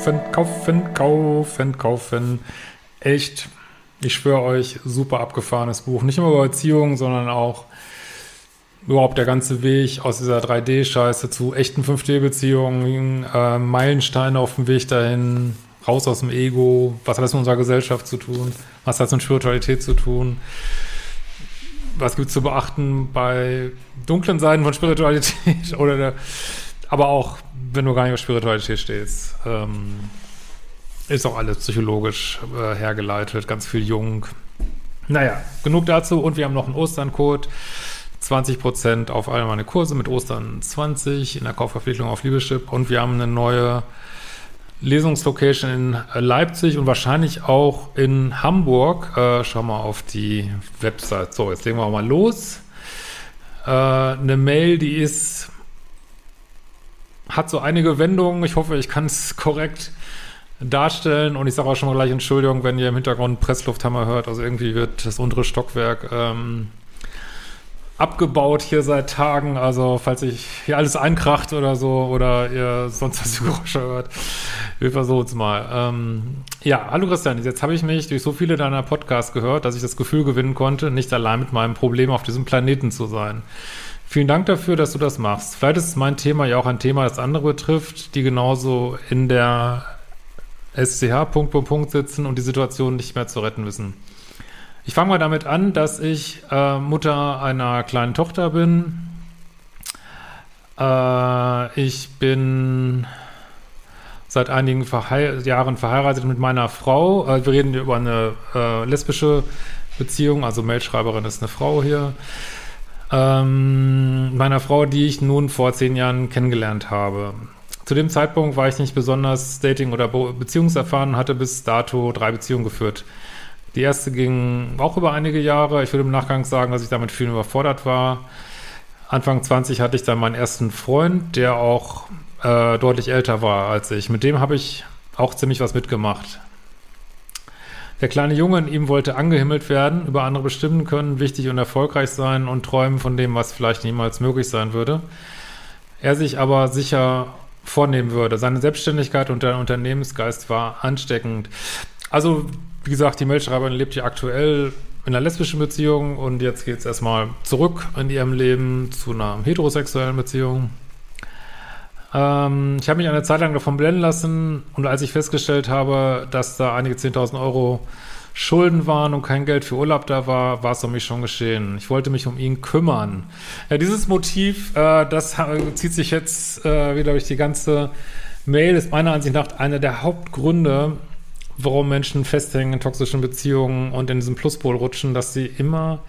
Kaufen, kaufen, kaufen, kaufen. Echt, ich schwöre euch, super abgefahrenes Buch. Nicht nur über Beziehungen, sondern auch überhaupt der ganze Weg aus dieser 3D-Scheiße zu echten 5D-Beziehungen, äh, Meilensteine auf dem Weg dahin, raus aus dem Ego, was hat das mit unserer Gesellschaft zu tun, was hat das mit Spiritualität zu tun was gibt es zu beachten bei dunklen Seiten von Spiritualität oder der, aber auch, wenn du gar nicht auf Spiritualität stehst, ähm, ist auch alles psychologisch äh, hergeleitet, ganz viel Jung. Naja, genug dazu und wir haben noch einen Osterncode. 20% auf alle meine Kurse mit Ostern 20 in der Kaufverpflichtung auf Liebeschip und wir haben eine neue Lesungslocation in Leipzig und wahrscheinlich auch in Hamburg. Äh, schau mal auf die Website. So, jetzt legen wir mal los. Äh, eine Mail, die ist, hat so einige Wendungen. Ich hoffe, ich kann es korrekt darstellen. Und ich sage auch schon mal gleich Entschuldigung, wenn ihr im Hintergrund Presslufthammer hört. Also irgendwie wird das untere Stockwerk ähm, abgebaut hier seit Tagen. Also falls ich hier alles einkracht oder so oder ihr sonst was Geräusche hört, wir versuchen es mal. Ähm, ja, hallo Christian, jetzt habe ich mich durch so viele deiner Podcasts gehört, dass ich das Gefühl gewinnen konnte, nicht allein mit meinem Problem auf diesem Planeten zu sein. Vielen Dank dafür, dass du das machst. Vielleicht ist mein Thema ja auch ein Thema, das andere betrifft, die genauso in der SCH Punkt, Punkt, Punkt sitzen und die Situation nicht mehr zu retten wissen. Ich fange mal damit an, dass ich äh, Mutter einer kleinen Tochter bin. Äh, ich bin seit einigen Verhei Jahren verheiratet mit meiner Frau. Äh, wir reden über eine äh, lesbische Beziehung, also Mailschreiberin ist eine Frau hier. Ähm, meiner Frau, die ich nun vor zehn Jahren kennengelernt habe. Zu dem Zeitpunkt war ich nicht besonders Dating- oder Beziehungserfahren, hatte bis dato drei Beziehungen geführt. Die erste ging auch über einige Jahre. Ich würde im Nachgang sagen, dass ich damit viel überfordert war. Anfang 20 hatte ich dann meinen ersten Freund, der auch äh, deutlich älter war als ich. Mit dem habe ich auch ziemlich was mitgemacht. Der kleine Junge in ihm wollte angehimmelt werden, über andere bestimmen können, wichtig und erfolgreich sein und träumen von dem, was vielleicht niemals möglich sein würde. Er sich aber sicher vornehmen würde. Seine Selbstständigkeit und der Unternehmensgeist war ansteckend. Also wie gesagt, die Mailschreiberin lebt ja aktuell in einer lesbischen Beziehung und jetzt geht es erstmal zurück in ihrem Leben zu einer heterosexuellen Beziehung. Ähm, ich habe mich eine Zeit lang davon blenden lassen und als ich festgestellt habe, dass da einige 10.000 Euro Schulden waren und kein Geld für Urlaub da war, war es um mich schon geschehen. Ich wollte mich um ihn kümmern. Ja, dieses Motiv, äh, das zieht sich jetzt äh, wieder durch die ganze Mail, ist meiner Ansicht nach einer der Hauptgründe, warum Menschen festhängen in toxischen Beziehungen und in diesem Pluspol rutschen, dass sie immer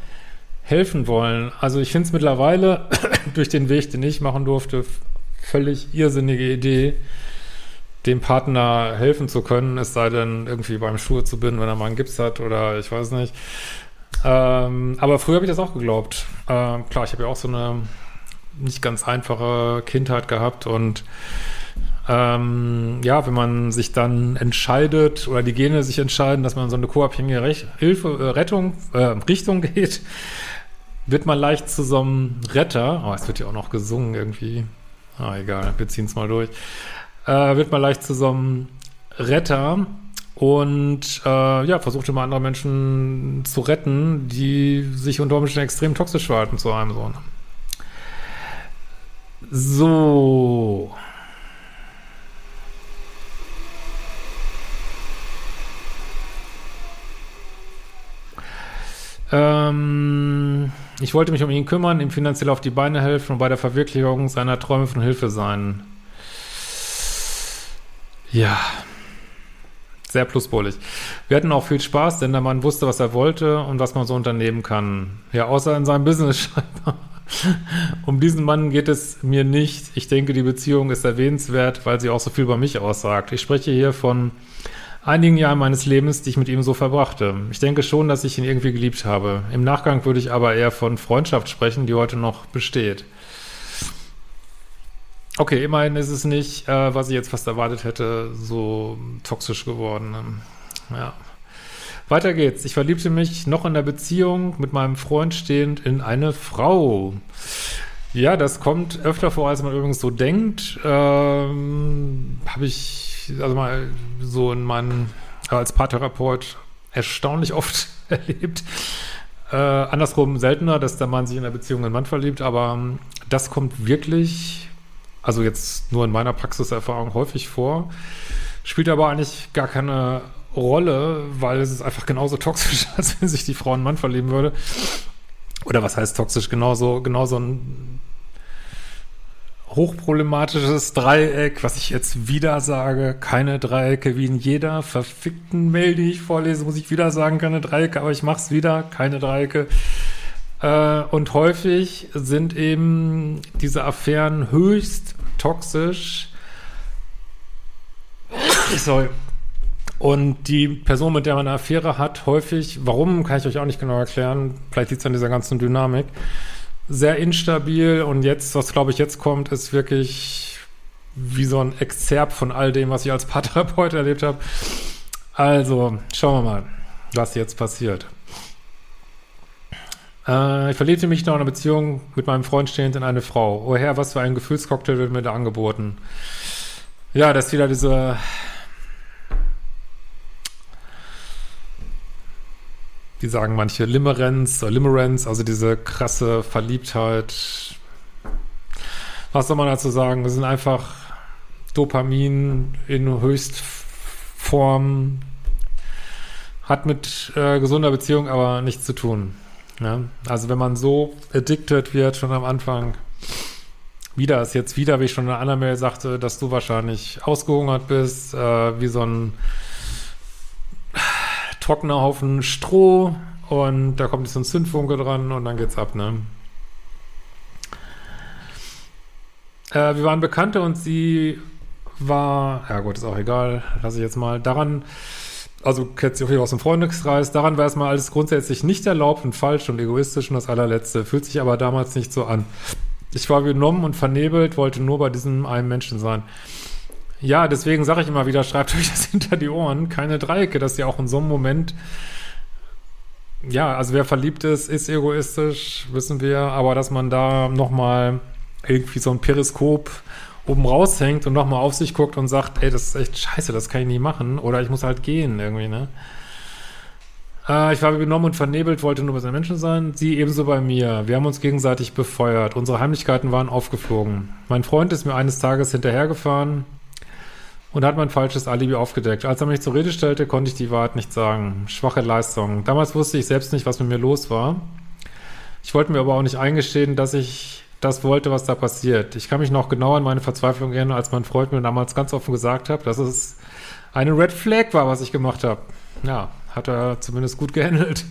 helfen wollen. Also ich finde es mittlerweile durch den Weg, den ich machen durfte, völlig irrsinnige Idee, dem Partner helfen zu können, es sei denn, irgendwie beim Schuhe zu binden, wenn er mal einen Gips hat oder ich weiß nicht. Ähm, aber früher habe ich das auch geglaubt. Ähm, klar, ich habe ja auch so eine nicht ganz einfache Kindheit gehabt und ähm, ja, wenn man sich dann entscheidet oder die Gene sich entscheiden, dass man so eine co-abhängige Rech Hilfe, äh, Rettung, äh, Richtung geht, wird man leicht zu so einem Retter. Oh, es wird ja auch noch gesungen irgendwie. Ah, egal, wir ziehen es mal durch. Äh, wird man leicht zu so einem Retter und äh, ja, versucht immer andere Menschen zu retten, die sich unter Umständen extrem toxisch verhalten zu einem so. So. Ähm, ich wollte mich um ihn kümmern, ihm finanziell auf die Beine helfen und bei der Verwirklichung seiner Träume von Hilfe sein. Ja. Sehr pluspolig. Wir hatten auch viel Spaß, denn der Mann wusste, was er wollte und was man so unternehmen kann. Ja, außer in seinem Business scheinbar. um diesen Mann geht es mir nicht. Ich denke, die Beziehung ist erwähnenswert, weil sie auch so viel über mich aussagt. Ich spreche hier von einigen Jahren meines Lebens, die ich mit ihm so verbrachte. Ich denke schon, dass ich ihn irgendwie geliebt habe. Im Nachgang würde ich aber eher von Freundschaft sprechen, die heute noch besteht. Okay, immerhin ist es nicht, äh, was ich jetzt fast erwartet hätte, so toxisch geworden. Ja. Weiter geht's. Ich verliebte mich noch in der Beziehung mit meinem Freund stehend in eine Frau. Ja, das kommt öfter vor, als man übrigens so denkt. Ähm, Habe ich also mal so in meinen als Paartherapeut erstaunlich oft erlebt. Äh, andersrum seltener, dass der Mann sich in der Beziehung in einen Mann verliebt, aber ähm, das kommt wirklich, also jetzt nur in meiner Praxiserfahrung häufig vor, spielt aber eigentlich gar keine Rolle, weil es ist einfach genauso toxisch, als wenn sich die Frau in einen Mann verlieben würde. Oder was heißt toxisch? Genauso, genauso ein hochproblematisches Dreieck, was ich jetzt wieder sage, keine Dreiecke wie in jeder verfickten Mail, die ich vorlese, muss ich wieder sagen, keine Dreiecke, aber ich mach's wieder, keine Dreiecke. Äh, und häufig sind eben diese Affären höchst toxisch. Sorry. Und die Person, mit der man eine Affäre hat, häufig, warum, kann ich euch auch nicht genau erklären, vielleicht liegt es an dieser ganzen Dynamik, sehr instabil und jetzt, was glaube ich jetzt kommt, ist wirklich wie so ein Exzerpt von all dem, was ich als Paartherapeut erlebt habe. Also, schauen wir mal, was jetzt passiert. Äh, ich verliebte mich noch in einer Beziehung mit meinem Freund stehend in eine Frau. Oh Herr, was für ein Gefühlscocktail wird mir da angeboten. Ja, das ist wieder diese wie sagen manche, Limerenz, Limerenz, also diese krasse Verliebtheit. Was soll man dazu sagen? Das sind einfach Dopamin in Höchstform, hat mit äh, gesunder Beziehung aber nichts zu tun. Ja? Also wenn man so addicted wird, schon am Anfang, wieder ist jetzt wieder, wie ich schon in einer anderen Mail sagte, dass du wahrscheinlich ausgehungert bist, äh, wie so ein trockener Haufen Stroh und da kommt jetzt ein Zündfunke dran und dann geht's ab, ne? Äh, wir waren Bekannte und sie war, ja gut, ist auch egal, lasse ich jetzt mal, daran, also kennt sie auch hier aus dem Freundeskreis, daran war erstmal alles grundsätzlich nicht erlaubt und falsch und egoistisch und das allerletzte, fühlt sich aber damals nicht so an. Ich war genommen und vernebelt, wollte nur bei diesem einen Menschen sein. Ja, deswegen sage ich immer wieder, schreibt euch das hinter die Ohren. Keine Dreiecke, dass ihr auch in so einem Moment, ja, also wer verliebt ist, ist egoistisch, wissen wir, aber dass man da nochmal irgendwie so ein Periskop oben raushängt und nochmal auf sich guckt und sagt, ey, das ist echt scheiße, das kann ich nie machen. Oder ich muss halt gehen irgendwie, ne? Äh, ich war genommen und vernebelt, wollte nur bei seinen Menschen sein. Sie ebenso bei mir. Wir haben uns gegenseitig befeuert. Unsere Heimlichkeiten waren aufgeflogen. Mein Freund ist mir eines Tages hinterhergefahren und hat mein falsches Alibi aufgedeckt. Als er mich zur Rede stellte, konnte ich die Wahrheit nicht sagen. Schwache Leistung. Damals wusste ich selbst nicht, was mit mir los war. Ich wollte mir aber auch nicht eingestehen, dass ich das wollte, was da passiert. Ich kann mich noch genau an meine Verzweiflung erinnern, als mein Freund mir damals ganz offen gesagt hat, dass es eine Red Flag war, was ich gemacht habe. Ja, hat er zumindest gut gehandelt.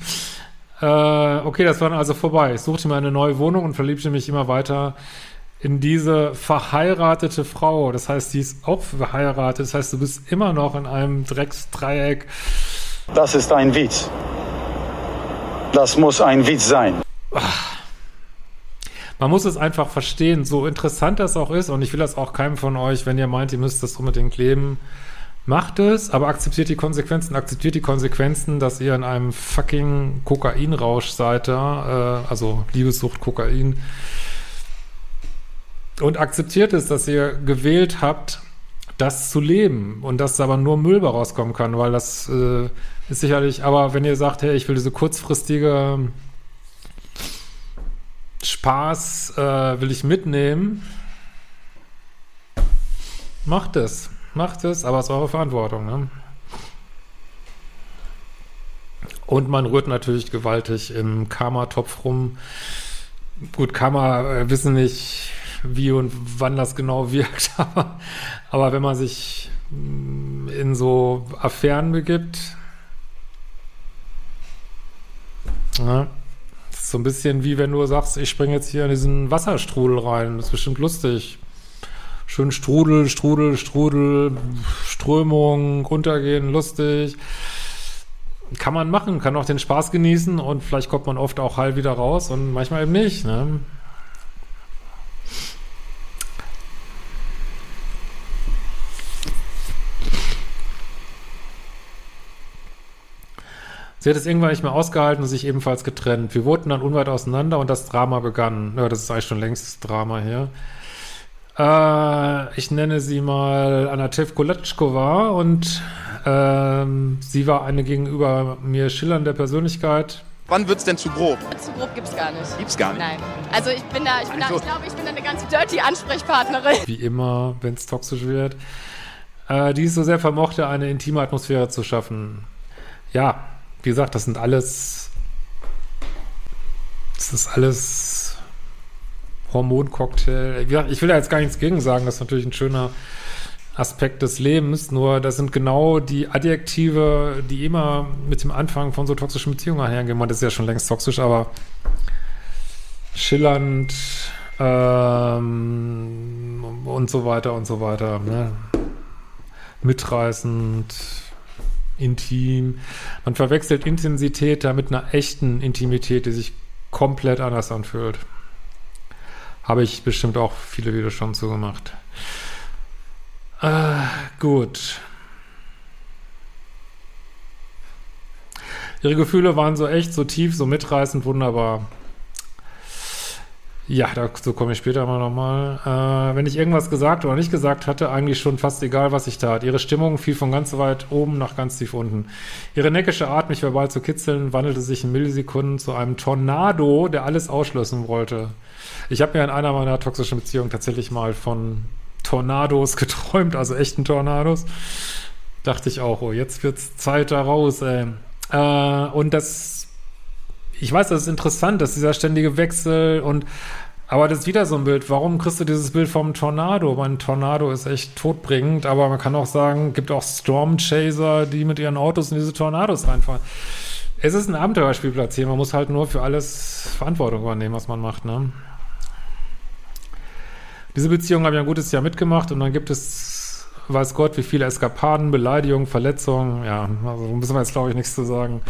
Äh, okay, das war dann also vorbei. Ich suchte mir eine neue Wohnung und verliebte mich immer weiter in diese verheiratete Frau. Das heißt, die ist auch verheiratet. Das heißt, du bist immer noch in einem Drecksdreieck. Das ist ein Witz. Das muss ein Witz sein. Man muss es einfach verstehen, so interessant das auch ist, und ich will das auch keinem von euch, wenn ihr meint, ihr müsst das unbedingt leben, macht es, aber akzeptiert die Konsequenzen, akzeptiert die Konsequenzen, dass ihr in einem fucking Kokainrausch seid äh, also Liebessucht, Kokain, und akzeptiert es, dass ihr gewählt habt, das zu leben und dass aber nur Müll rauskommen kann, weil das äh, ist sicherlich, aber wenn ihr sagt, hey, ich will diese kurzfristige Spaß, äh, will ich mitnehmen, macht es, macht es, aber es ist eure Verantwortung, ne? Und man rührt natürlich gewaltig im Karma-Topf rum. Gut, Karma äh, wissen nicht, wie und wann das genau wirkt. Aber, aber wenn man sich mm, in so Affären begibt, ja, ist so ein bisschen wie wenn du sagst, ich springe jetzt hier in diesen Wasserstrudel rein. Das ist bestimmt lustig. Schön Strudel, Strudel, Strudel, Strömung, runtergehen, lustig. Kann man machen, kann auch den Spaß genießen und vielleicht kommt man oft auch heil wieder raus und manchmal eben nicht. Ne? Sie hat es irgendwann nicht mehr ausgehalten und sich ebenfalls getrennt. Wir wohnten dann unweit auseinander und das Drama begann. Ja, das ist eigentlich schon längst das Drama hier. Äh, ich nenne sie mal Anatev Koletschkova und ähm, sie war eine gegenüber mir schillernde Persönlichkeit. Wann wird's denn zu grob? Zu grob gibt's gar nicht. Gibt's gar nicht. Nein. Also ich bin da, ich bin Also- da, ich glaube, ich bin da eine ganz dirty Ansprechpartnerin. Wie immer, wenn es toxisch wird. Äh, die es so sehr vermochte, eine intime Atmosphäre zu schaffen. Ja, wie gesagt, das sind alles. Das ist alles Hormoncocktail. Ich will da jetzt gar nichts gegen sagen, das ist natürlich ein schöner Aspekt des Lebens, nur das sind genau die Adjektive, die immer mit dem Anfang von so toxischen Beziehungen einhergehen. Man, ist ja schon längst toxisch, aber schillernd ähm, und so weiter und so weiter. Ne? Mitreißend, intim. Man verwechselt Intensität da mit einer echten Intimität, die sich komplett anders anfühlt. Habe ich bestimmt auch viele Videos schon zugemacht. Äh, gut. Ihre Gefühle waren so echt, so tief, so mitreißend, wunderbar. Ja, dazu komme ich später mal nochmal. Äh, wenn ich irgendwas gesagt oder nicht gesagt hatte, eigentlich schon fast egal, was ich tat. Ihre Stimmung fiel von ganz weit oben nach ganz tief unten. Ihre neckische Art, mich verbal zu kitzeln, wandelte sich in Millisekunden zu einem Tornado, der alles ausschließen wollte. Ich habe mir in einer meiner toxischen Beziehungen tatsächlich mal von Tornados geträumt, also echten Tornados. Dachte ich auch, oh, jetzt wird's Zeit da raus, ey. Äh, und das, ich weiß, das ist interessant, dass dieser ständige Wechsel und, aber das ist wieder so ein Bild. Warum kriegst du dieses Bild vom Tornado? Mein Tornado ist echt todbringend, aber man kann auch sagen, gibt auch Storm Chaser, die mit ihren Autos in diese Tornados reinfahren. Es ist ein Abenteuerspielplatz hier. Man muss halt nur für alles Verantwortung übernehmen, was man macht, ne? Diese Beziehung habe ich ein gutes Jahr mitgemacht und dann gibt es, weiß Gott, wie viele Eskapaden, Beleidigungen, Verletzungen. Ja, also müssen wir jetzt, glaube ich, nichts zu sagen.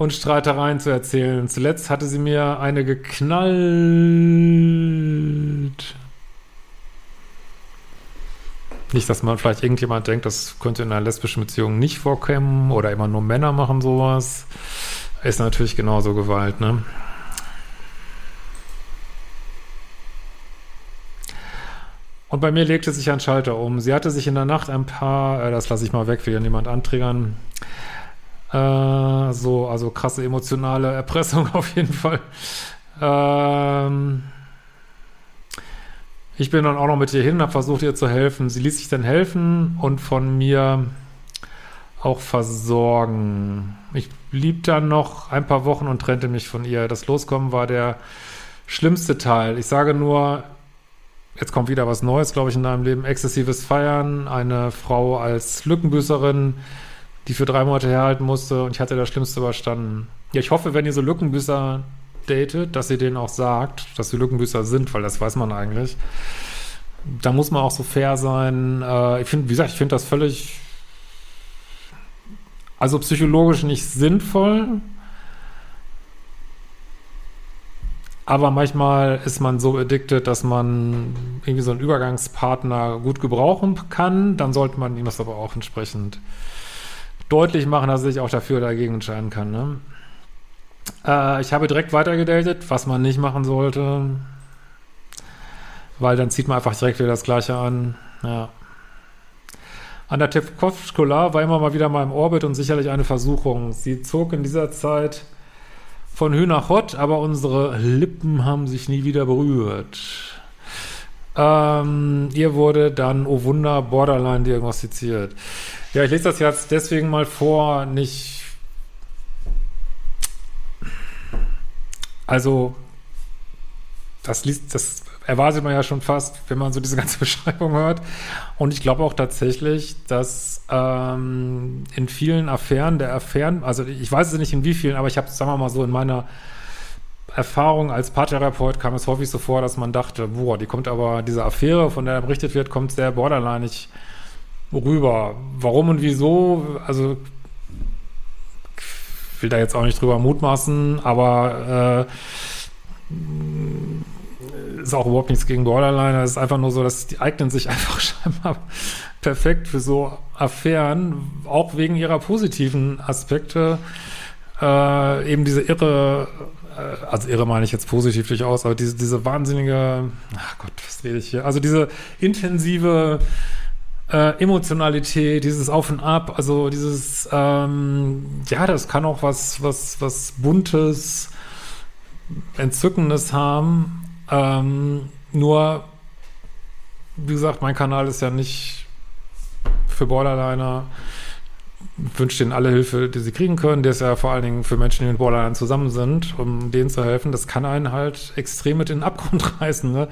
Und Streitereien zu erzählen. Zuletzt hatte sie mir eine geknallt. Nicht, dass man vielleicht irgendjemand denkt, das könnte in einer lesbischen Beziehung nicht vorkommen oder immer nur Männer machen sowas. Ist natürlich genauso Gewalt, ne? Und bei mir legte sich ein Schalter um. Sie hatte sich in der Nacht ein paar, äh, das lasse ich mal weg, will ja niemand antriggern. Äh, so, also krasse emotionale Erpressung auf jeden Fall. Ähm, ich bin dann auch noch mit ihr hin, habe versucht ihr zu helfen. Sie ließ sich dann helfen und von mir auch versorgen. Ich blieb dann noch ein paar Wochen und trennte mich von ihr. Das Loskommen war der schlimmste Teil. Ich sage nur, jetzt kommt wieder was Neues, glaube ich, in deinem Leben. Exzessives Feiern, eine Frau als Lückenbüßerin, die für drei Monate herhalten musste und ich hatte das Schlimmste überstanden. Ja, ich hoffe, wenn ihr so Lückenbüßer datet, dass ihr denen auch sagt, dass sie Lückenbüßer sind, weil das weiß man eigentlich. Da muss man auch so fair sein. Äh, ich finde, wie gesagt, ich finde das völlig, also psychologisch nicht sinnvoll. Aber manchmal ist man so addicted, dass man irgendwie so einen Übergangspartner gut gebrauchen kann. Dann sollte man ihm das aber auch entsprechend deutlich machen, dass sich auch dafür oder dagegen entscheiden kann. Ne? Äh, ich habe direkt weitergedatet, was man nicht machen sollte. Weil dann zieht man einfach direkt wieder das Gleiche an. Ja. Anna Tevkovskola war immer mal wieder mal im Orbit und sicherlich eine Versuchung. Sie zog in dieser Zeit von Hü nach Hott, aber unsere Lippen haben sich nie wieder berührt. Ähm, ihr wurde dann, oh Wunder, Borderline diagnostiziert. Ja, ich lese das jetzt deswegen mal vor, nicht. Also, das liest, das erwartet man ja schon fast, wenn man so diese ganze Beschreibung hört. Und ich glaube auch tatsächlich, dass ähm, in vielen Affären der Affären, also ich weiß es nicht in wie vielen, aber ich habe, sagen wir mal so, in meiner Erfahrung als Paartherapeut kam es häufig so vor, dass man dachte, boah, die kommt aber, diese Affäre, von der berichtet wird, kommt sehr borderlineig rüber. Warum und wieso? Also ich will da jetzt auch nicht drüber mutmaßen, aber äh, ist auch überhaupt nichts gegen Borderline. Es ist einfach nur so, dass die eignen sich einfach scheinbar perfekt für so Affären, auch wegen ihrer positiven Aspekte. äh, eben diese irre, äh, also irre meine ich jetzt positiv durchaus, aber diese, diese wahnsinnige, ach Gott, was rede ich hier? Also diese intensive äh, Emotionalität, dieses Auf und Ab, also dieses, ähm, ja, das kann auch was, was, was Buntes, Entzückendes haben. Ähm, nur, wie gesagt, mein Kanal ist ja nicht für Borderliner. Wünsche denen alle Hilfe, die sie kriegen können. Der ist ja vor allen Dingen für Menschen, die mit Borderline zusammen sind, um denen zu helfen. Das kann einen halt extrem mit in den Abgrund reißen. Ne?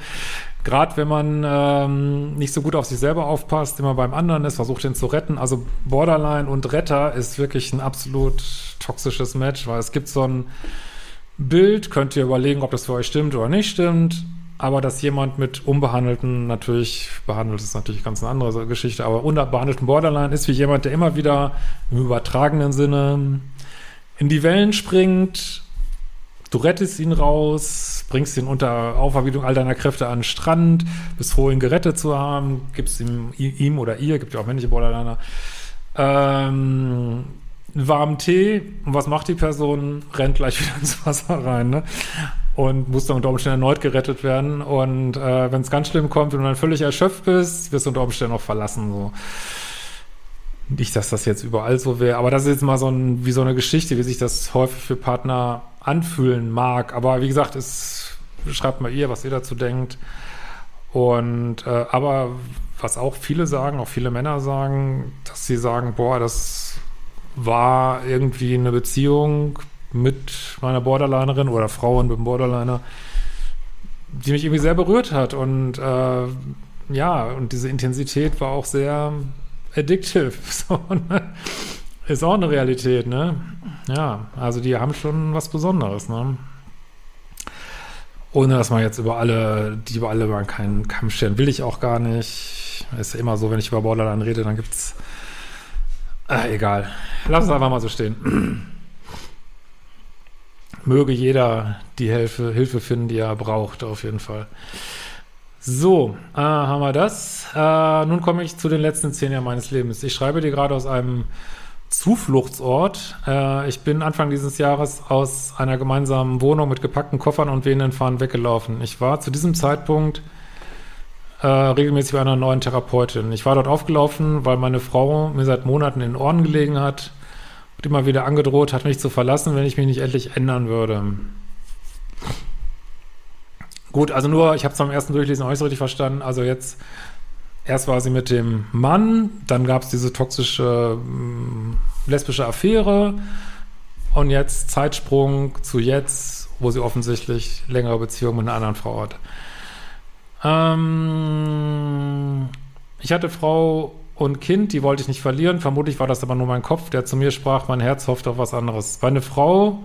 Gerade wenn man ähm, nicht so gut auf sich selber aufpasst, immer beim anderen ist, versucht ihn zu retten. Also Borderline und Retter ist wirklich ein absolut toxisches Match, weil es gibt so ein Bild, könnt ihr überlegen, ob das für euch stimmt oder nicht stimmt. Aber dass jemand mit unbehandelten, natürlich, behandelt ist natürlich ganz eine andere Geschichte, aber unbehandelten Borderline ist wie jemand, der immer wieder im übertragenen Sinne in die Wellen springt. Du rettest ihn raus, bringst ihn unter Aufarbeitung all deiner Kräfte an den Strand, bist froh, ihn gerettet zu haben, gibst ihm, ihm oder ihr, gibt ja auch männliche Borderliner, ähm, einen warmen Tee und was macht die Person? Rennt gleich wieder ins Wasser rein, ne? Und muss dann unter Umständen erneut gerettet werden. Und äh, wenn es ganz schlimm kommt und du dann völlig erschöpft bist, wirst du unter Umständen auch verlassen. So. Nicht, dass das jetzt überall so wäre, aber das ist jetzt mal so ein, wie so eine Geschichte, wie sich das häufig für Partner anfühlen mag. Aber wie gesagt, es schreibt mal ihr, was ihr dazu denkt. Und äh, aber was auch viele sagen, auch viele Männer sagen, dass sie sagen, boah, das war irgendwie eine Beziehung mit meiner Borderlinerin oder Frauen mit dem Borderliner, die mich irgendwie sehr berührt hat. Und äh, ja, und diese Intensität war auch sehr addictive. So, ne? Ist auch eine Realität, ne? Ja, also die haben schon was Besonderes, ne? Ohne dass man jetzt über alle, die über alle über keinen Kamm stellen, will ich auch gar nicht. Ist ja immer so, wenn ich über Borderline rede, dann gibt's äh, egal. Lass es einfach mal so stehen. Möge jeder die Hilfe, Hilfe finden, die er braucht, auf jeden Fall. So, äh, haben wir das. Äh, nun komme ich zu den letzten zehn Jahren meines Lebens. Ich schreibe dir gerade aus einem Zufluchtsort. Äh, ich bin Anfang dieses Jahres aus einer gemeinsamen Wohnung mit gepackten Koffern und wehenden Fahnen weggelaufen. Ich war zu diesem Zeitpunkt äh, regelmäßig bei einer neuen Therapeutin. Ich war dort aufgelaufen, weil meine Frau mir seit Monaten in den Ohren gelegen hat und immer wieder angedroht hat, mich zu verlassen, wenn ich mich nicht endlich ändern würde. Gut, also nur, ich habe es beim ersten Durchlesen auch nicht so richtig verstanden. Also jetzt, erst war sie mit dem Mann, dann gab es diese toxische äh, lesbische Affäre und jetzt Zeitsprung zu jetzt, wo sie offensichtlich längere Beziehungen mit einer anderen Frau hat. Ähm, ich hatte Frau und Kind, die wollte ich nicht verlieren. Vermutlich war das aber nur mein Kopf, der zu mir sprach, mein Herz hofft auf was anderes. Meine Frau,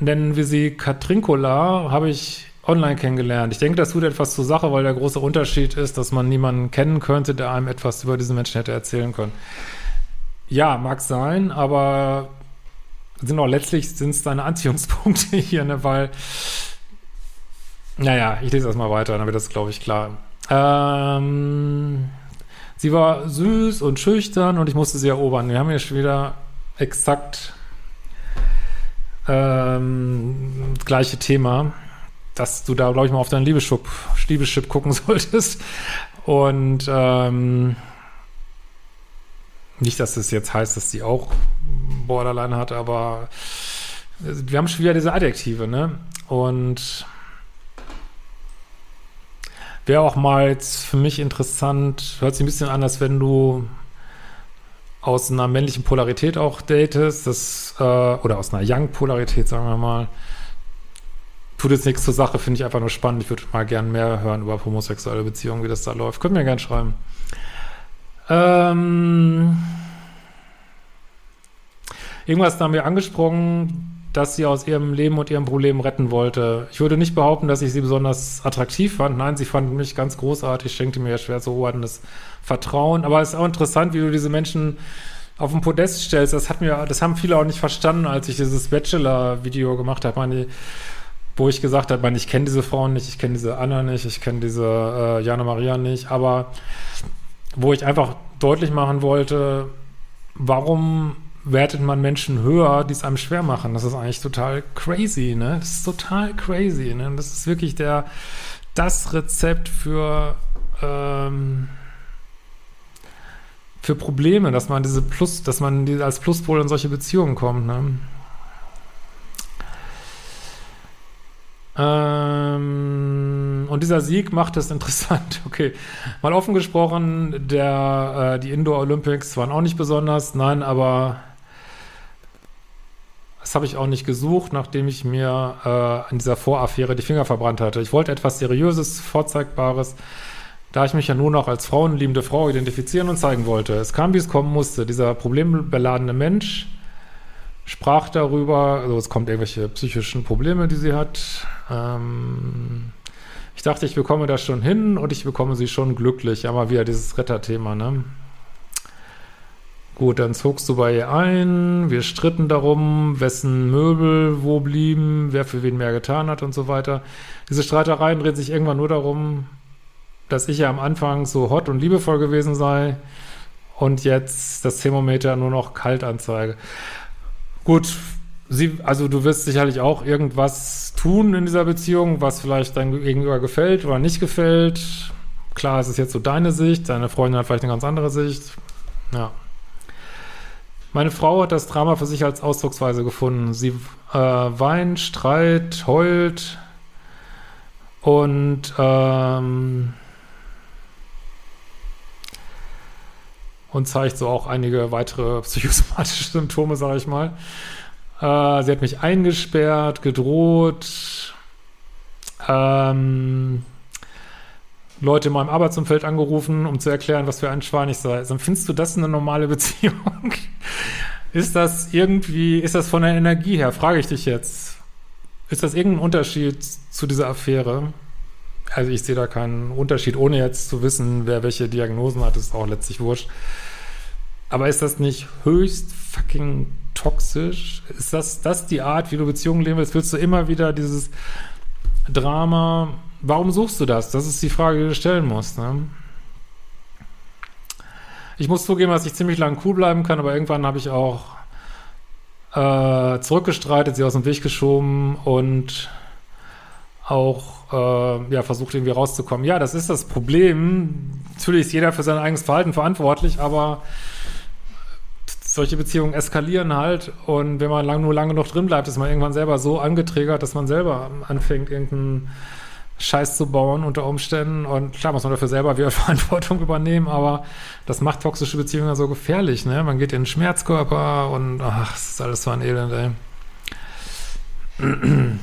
nennen wir sie Katrinkola, habe ich online kennengelernt. Ich denke, das tut etwas zur Sache, weil der große Unterschied ist, dass man niemanden kennen könnte, der einem etwas über diesen Menschen hätte erzählen können. Ja, mag sein, aber sind auch letztlich sind es deine Anziehungspunkte hier, ne, weil naja, ich lese erstmal weiter, dann wird das, glaube ich, klar. Ähm, sie war süß und schüchtern und ich musste sie erobern. Wir haben hier schon wieder exakt ähm, das gleiche Thema, dass du da, glaube ich, mal auf deinen Liebeschip, Liebeschip gucken solltest. Und ähm, nicht, dass das jetzt heißt, dass sie auch Borderline hat, aber wir haben schon wieder diese Adjektive, ne? Und Wäre auch mal jetzt für mich interessant, hört sich ein bisschen an, als wenn du aus einer männlichen Polarität auch datest, das, äh, oder aus einer Young-Polarität, sagen wir mal. Tut jetzt nichts zur Sache, finde ich einfach nur spannend. Ich würde mal gern mehr hören über homosexuelle Beziehungen, wie das da läuft. Könnt mir gern schreiben. Ähm, irgendwas da mir angesprochen, dass sie aus ihrem Leben und ihrem Problem retten wollte. Ich würde nicht behaupten, dass ich sie besonders attraktiv fand. Nein, sie fand mich ganz großartig, schenkte mir schwer zu hoheitendes Vertrauen. Aber es ist auch interessant, wie du diese Menschen auf den Podest stellst. Das hat mir, das haben viele auch nicht verstanden, als ich dieses Bachelor-Video gemacht habe, meine, wo ich gesagt habe, ich kenne diese Frauen nicht, ich kenne diese Anna nicht, ich kenne diese äh, Jana Maria nicht, aber wo ich einfach deutlich machen wollte, warum wertet man Menschen höher, die es einem schwer machen. Das ist eigentlich total crazy, ne? Das ist total crazy, ne? Das ist wirklich der, das Rezept für, ähm, für Probleme, dass man diese Plus, dass man als Pluspol in solche Beziehungen kommt, ne? Ähm, und dieser Sieg macht es interessant. Okay, mal offen gesprochen, der, äh, die Indoor Olympics waren auch nicht besonders, nein, aber das habe ich auch nicht gesucht, nachdem ich mir äh, an dieser Voraffäre die Finger verbrannt hatte. Ich wollte etwas Seriöses, Vorzeigbares, da ich mich ja nur noch als frauenliebende Frau identifizieren und zeigen wollte. Es kam, wie es kommen musste. Dieser problembeladene Mensch sprach darüber, also es kommt irgendwelche psychischen Probleme, die sie hat. Ähm, ich dachte, ich bekomme das schon hin und ich bekomme sie schon glücklich. Aber wieder dieses Retterthema, ne? Gut, dann zogst du bei ihr ein, wir stritten darum, wessen Möbel wo blieben, wer für wen mehr getan hat und so weiter. Diese Streitereien drehen sich irgendwann nur darum, dass ich ja am Anfang so hot und liebevoll gewesen sei und jetzt das Thermometer nur noch kalt anzeige. Gut, sie, also du wirst sicherlich auch irgendwas tun in dieser Beziehung, was vielleicht dein Gegenüber gefällt oder nicht gefällt. Klar, es ist jetzt so deine Sicht, deine Freundin hat vielleicht eine ganz andere Sicht. Ja. Meine Frau hat das Drama für sich als Ausdrucksweise gefunden. Sie äh, weint, streit, heult und ähm, und zeigt so auch einige weitere psychosomatische Symptome, sage ich mal. Äh, sie hat mich eingesperrt, gedroht, ähm, Leute in meinem Arbeitsumfeld angerufen, um zu erklären, was für ein Schwein ich sei. Also, findest du das eine normale Beziehung? ist das irgendwie, ist das von der Energie her, frage ich dich jetzt. Ist das irgendein Unterschied zu dieser Affäre? Also ich sehe da keinen Unterschied, ohne jetzt zu wissen, wer welche Diagnosen hat, ist auch letztlich wurscht. Aber ist das nicht höchst fucking toxisch? Ist das, das die Art, wie du Beziehungen leben willst? Willst du immer wieder dieses Drama? Warum suchst du das? Das ist die Frage, die du stellen musst. Ne? Ich muss zugeben, dass ich ziemlich lang cool bleiben kann, aber irgendwann habe ich auch äh, zurückgestreitet, sie aus dem Weg geschoben und auch äh, ja, versucht irgendwie rauszukommen. Ja, das ist das Problem. Natürlich ist jeder für sein eigenes Verhalten verantwortlich, aber solche Beziehungen eskalieren halt und wenn man lang, nur lange noch drin bleibt, ist man irgendwann selber so angetriggert, dass man selber anfängt, irgendeinen Scheiß zu bauen unter Umständen und klar muss man dafür selber wieder Verantwortung übernehmen, aber das macht toxische Beziehungen so gefährlich, ne? Man geht in den Schmerzkörper und ach, das ist alles so ein Elend, ey.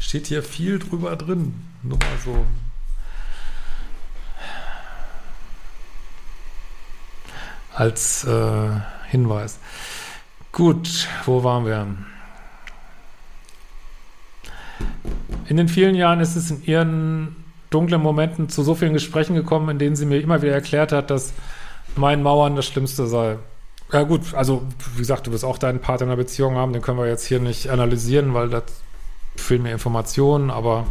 Steht hier viel drüber drin, nur mal so als äh, Hinweis. Gut, wo waren wir? In den vielen Jahren ist es in ihren dunklen Momenten zu so vielen Gesprächen gekommen, in denen sie mir immer wieder erklärt hat, dass mein Mauern das Schlimmste sei. Ja gut, also wie gesagt, du wirst auch deinen Partner in einer Beziehung haben, den können wir jetzt hier nicht analysieren, weil das fehlen mir Informationen, aber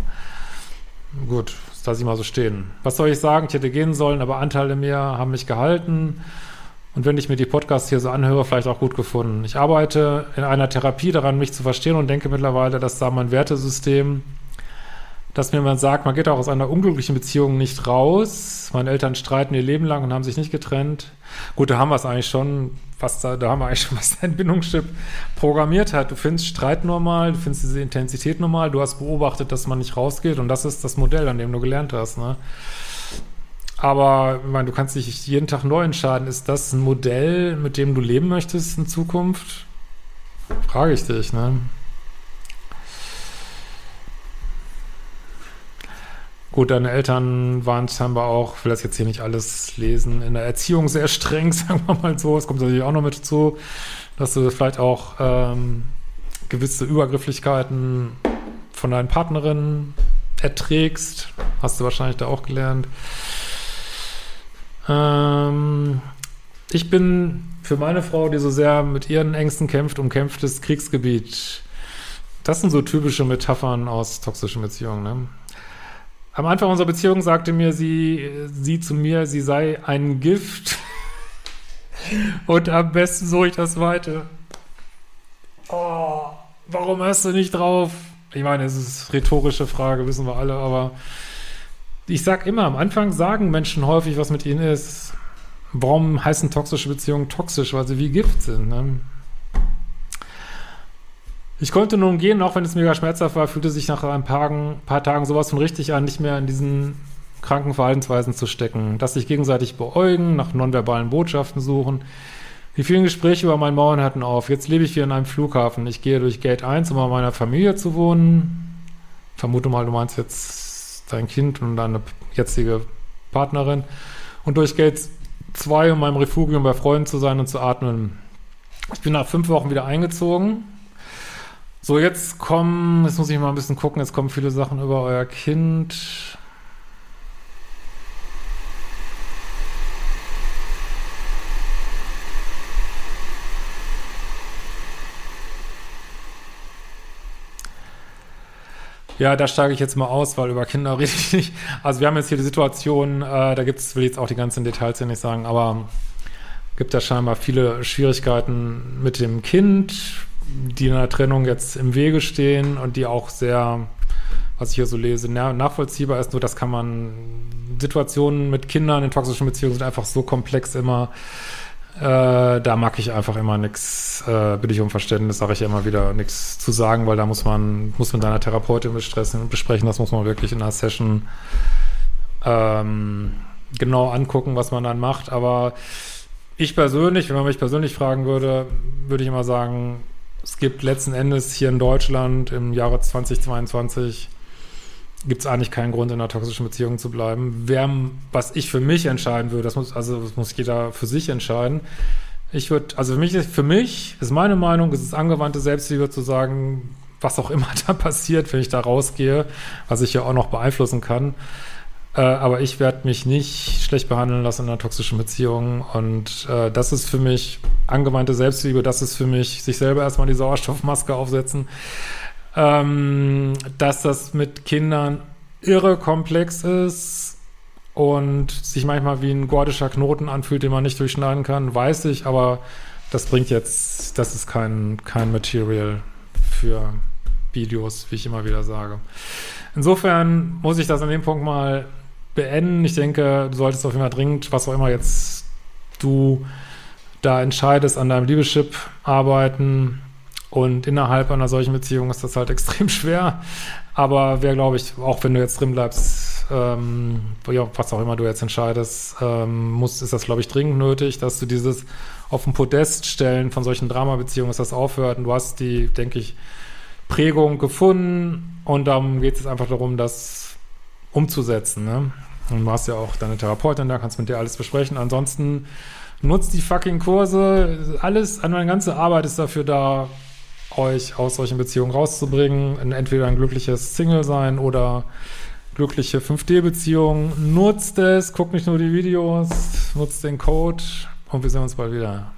gut, das lasse ich mal so stehen. Was soll ich sagen? Ich hätte gehen sollen, aber Anteile mir haben mich gehalten und wenn ich mir die Podcasts hier so anhöre, vielleicht auch gut gefunden. Ich arbeite in einer Therapie daran, mich zu verstehen und denke mittlerweile, dass da mein Wertesystem, dass mir man sagt, man geht auch aus einer unglücklichen Beziehung nicht raus. Meine Eltern streiten ihr Leben lang und haben sich nicht getrennt. Gut, da haben wir es eigentlich schon, was da, da haben wir eigentlich schon, was dein Bindungschip programmiert hat. Du findest Streit normal, du findest diese Intensität normal, du hast beobachtet, dass man nicht rausgeht und das ist das Modell, an dem du gelernt hast, ne? Aber ich meine, du kannst dich jeden Tag neu entscheiden. Ist das ein Modell, mit dem du leben möchtest in Zukunft? Frage ich dich, ne? Gut, deine Eltern waren scheinbar auch, ich will das jetzt hier nicht alles lesen, in der Erziehung sehr streng, sagen wir mal so. Es kommt natürlich auch noch mit dazu, dass du vielleicht auch ähm, gewisse Übergrifflichkeiten von deinen Partnerinnen erträgst. Hast du wahrscheinlich da auch gelernt. Ähm, ich bin für meine Frau, die so sehr mit ihren Ängsten kämpft, umkämpftes Kriegsgebiet. Das sind so typische Metaphern aus toxischen Beziehungen. Ne? Am Anfang unserer Beziehung sagte mir sie, sie zu mir, sie sei ein Gift. Und am besten suche ich das zweite. Oh, warum hast du nicht drauf? Ich meine, es ist eine rhetorische Frage, wissen wir alle, aber ich sag immer, am Anfang sagen Menschen häufig, was mit ihnen ist. Warum heißen toxische Beziehungen toxisch? Weil sie wie Gift sind. Ne? Ich konnte nun gehen, auch wenn es mega schmerzhaft war, fühlte sich nach ein paar, paar Tagen sowas von richtig an, nicht mehr in diesen kranken Verhaltensweisen zu stecken. Dass sich gegenseitig beäugen, nach nonverbalen Botschaften suchen. Die vielen Gespräche über meinen Mauern hatten auf. Jetzt lebe ich hier in einem Flughafen. Ich gehe durch Gate 1, um bei meiner Familie zu wohnen. Vermute mal, du meinst jetzt dein Kind und deine jetzige Partnerin. Und durch Gate 2, um meinem Refugium bei Freunden zu sein und zu atmen. Ich bin nach fünf Wochen wieder eingezogen so, jetzt kommen, jetzt muss ich mal ein bisschen gucken, jetzt kommen viele Sachen über euer Kind. Ja, da steige ich jetzt mal aus, weil über Kinder rede ich nicht. Also wir haben jetzt hier die Situation, äh, da gibt es, will ich jetzt auch die ganzen Details hier nicht sagen, aber gibt da scheinbar viele Schwierigkeiten mit dem Kind, die einer Trennung jetzt im Wege stehen und die auch sehr, was ich hier so lese, nachvollziehbar ist. Nur das kann man, Situationen mit Kindern in toxischen Beziehungen sind einfach so komplex immer. Äh, da mag ich einfach immer nichts, äh, bitte ich um Verständnis, sage ich immer wieder nichts zu sagen, weil da muss man, muss mit deiner Therapeutin besprechen, das muss man wirklich in einer Session ähm, genau angucken, was man dann macht. Aber ich persönlich, wenn man mich persönlich fragen würde, würde ich immer sagen, es gibt letzten Endes hier in Deutschland im Jahre 2022 gibt es eigentlich keinen Grund, in einer toxischen Beziehung zu bleiben. Wer, was ich für mich entscheiden würde, das muss, also das muss jeder für sich entscheiden. Ich würde, also für mich, für mich ist meine Meinung, ist es angewandte Selbstliebe zu sagen, was auch immer da passiert, wenn ich da rausgehe, was ich ja auch noch beeinflussen kann. Äh, aber ich werde mich nicht schlecht behandeln lassen in einer toxischen Beziehung. Und äh, das ist für mich angewandte Selbstliebe. Das ist für mich sich selber erstmal die Sauerstoffmaske aufsetzen. Ähm, dass das mit Kindern irre komplex ist und sich manchmal wie ein gordischer Knoten anfühlt, den man nicht durchschneiden kann, weiß ich, aber das bringt jetzt, das ist kein, kein Material für Videos, wie ich immer wieder sage. Insofern muss ich das an dem Punkt mal beenden. Ich denke, du solltest auf jeden Fall dringend, was auch immer jetzt du da entscheidest, an deinem Liebeschip arbeiten. Und innerhalb einer solchen Beziehung ist das halt extrem schwer. Aber wer, glaube ich, auch wenn du jetzt drin bleibst, ähm, ja, was auch immer du jetzt entscheidest, ähm, muss, ist das, glaube ich, dringend nötig, dass du dieses auf den Podest stellen von solchen Dramabeziehungen, dass das aufhört. Und du hast die, denke ich, Prägung gefunden. Und darum geht es einfach darum, das umzusetzen. Ne? Und du hast ja auch deine Therapeutin da, kannst mit dir alles besprechen. Ansonsten nutzt die fucking Kurse. Alles, meine ganze Arbeit ist dafür da, euch aus solchen Beziehungen rauszubringen. Entweder ein glückliches Single sein oder glückliche 5D-Beziehungen. Nutzt es, guckt nicht nur die Videos, nutzt den Code und wir sehen uns bald wieder.